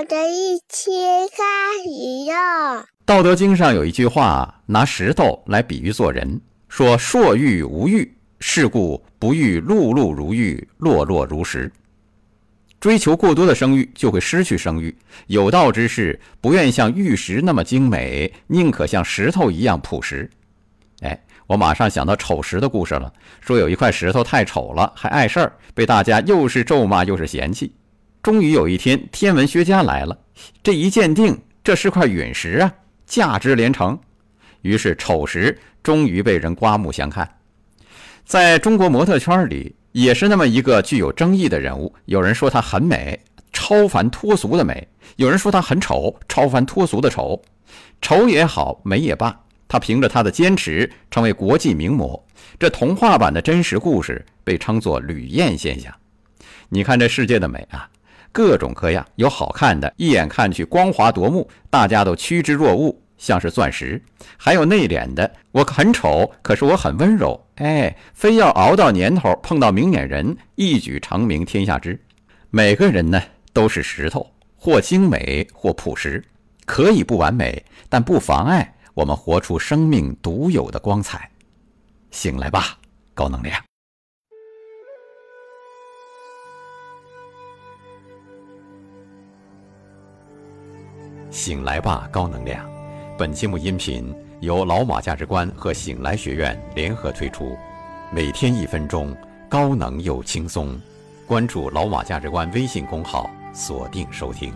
我的一起开始哟。道德经上有一句话，拿石头来比喻做人，说“硕玉无玉，是故不欲碌碌如玉，落落如石”。追求过多的声誉，就会失去声誉。有道之士不愿像玉石那么精美，宁可像石头一样朴实。哎，我马上想到丑石的故事了。说有一块石头太丑了，还碍事儿，被大家又是咒骂又是嫌弃。终于有一天，天文学家来了，这一鉴定，这是块陨石啊，价值连城。于是丑石终于被人刮目相看。在中国模特圈里。也是那么一个具有争议的人物。有人说她很美，超凡脱俗的美；有人说她很丑，超凡脱俗的丑。丑也好，美也罢，她凭着她的坚持，成为国际名模。这童话版的真实故事被称作“吕燕现象”。你看这世界的美啊，各种各样，有好看的，一眼看去光滑夺目，大家都趋之若鹜。像是钻石，还有内敛的。我很丑，可是我很温柔。哎，非要熬到年头碰到明眼人，一举成名天下知。每个人呢都是石头，或精美，或朴实，可以不完美，但不妨碍我们活出生命独有的光彩。醒来吧，高能量！醒来吧，高能量！本节目音频由老马价值观和醒来学院联合推出，每天一分钟，高能又轻松。关注老马价值观微信公号，锁定收听。